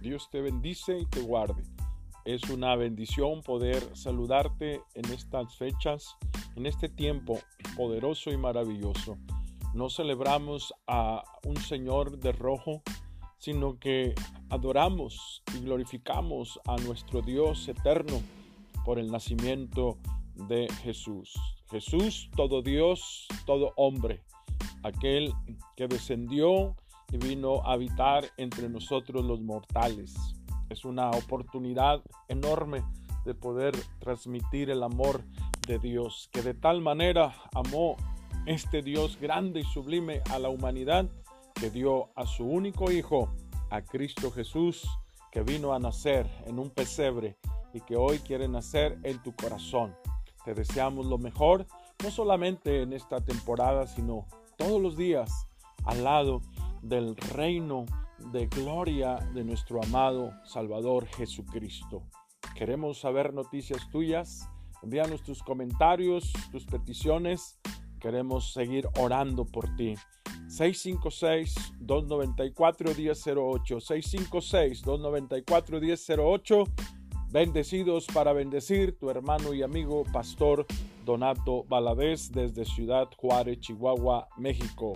Dios te bendice y te guarde. Es una bendición poder saludarte en estas fechas, en este tiempo poderoso y maravilloso. No celebramos a un Señor de rojo, sino que adoramos y glorificamos a nuestro Dios eterno por el nacimiento de Jesús. Jesús, todo Dios, todo hombre, aquel que descendió y vino a habitar entre nosotros los mortales. Es una oportunidad enorme de poder transmitir el amor de Dios, que de tal manera amó este Dios grande y sublime a la humanidad, que dio a su único Hijo, a Cristo Jesús, que vino a nacer en un pesebre y que hoy quiere nacer en tu corazón. Te deseamos lo mejor, no solamente en esta temporada, sino todos los días al lado del reino de gloria de nuestro amado Salvador Jesucristo. Queremos saber noticias tuyas. Envíanos tus comentarios, tus peticiones. Queremos seguir orando por ti. 656-294-1008. 656-294-1008. Bendecidos para bendecir tu hermano y amigo Pastor Donato Valadez desde Ciudad Juárez, Chihuahua, México.